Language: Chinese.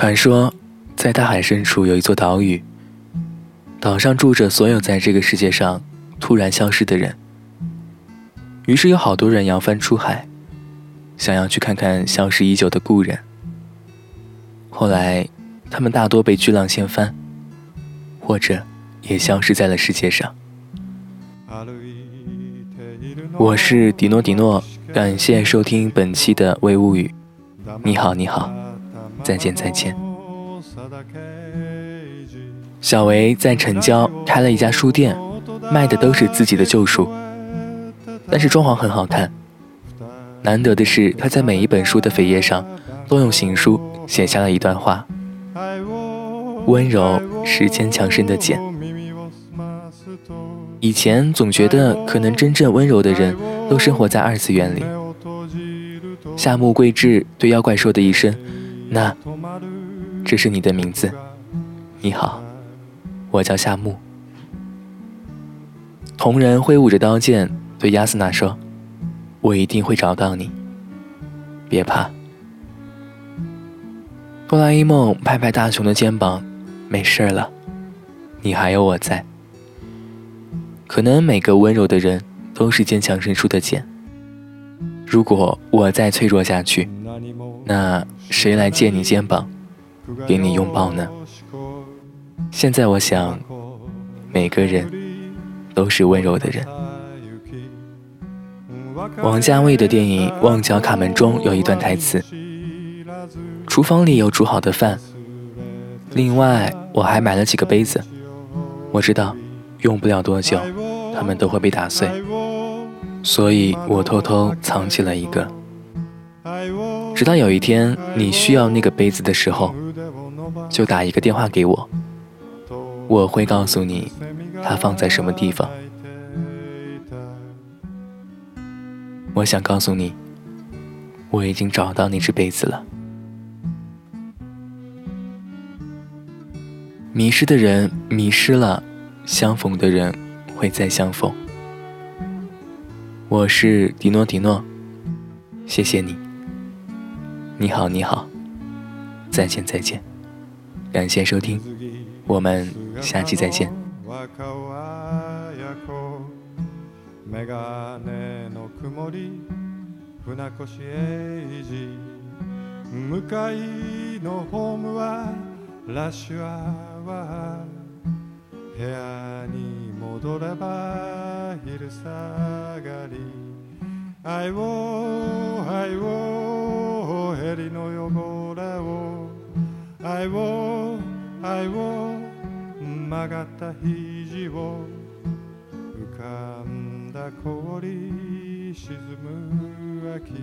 传说，在大海深处有一座岛屿，岛上住着所有在这个世界上突然消失的人。于是有好多人扬帆出海，想要去看看消失已久的故人。后来，他们大多被巨浪掀翻，或者也消失在了世界上。我是迪诺迪诺，感谢收听本期的微物语。你好，你好，再见，再见。小维在城郊开了一家书店，卖的都是自己的旧书，但是装潢很好看。难得的是，他在每一本书的扉页上都用行书写下了一段话：温柔是坚强身的茧。以前总觉得，可能真正温柔的人都生活在二次元里。夏目贵志对妖怪说的一声：“那，这是你的名字。你好，我叫夏目。”同人挥舞着刀剑对亚斯娜说：“我一定会找到你，别怕。”哆啦 A 梦拍拍大雄的肩膀：“没事了，你还有我在。”可能每个温柔的人都是坚强认输的茧。如果我再脆弱下去，那谁来借你肩膀，给你拥抱呢？现在我想，每个人都是温柔的人。王家卫的电影《旺角卡门》中有一段台词：“厨房里有煮好的饭，另外我还买了几个杯子，我知道。”用不了多久，它们都会被打碎，所以我偷偷藏起了一个，直到有一天你需要那个杯子的时候，就打一个电话给我，我会告诉你它放在什么地方。我想告诉你，我已经找到那只杯子了。迷失的人迷失了。相逢的人会再相逢。我是迪诺迪诺，谢谢你。你好，你好，再见，再见。感谢收听，我们下期再见。戻れば昼下がり。愛を愛をヘリの汚れを。愛を愛を曲がった肘を。浮かんだ氷沈む秋。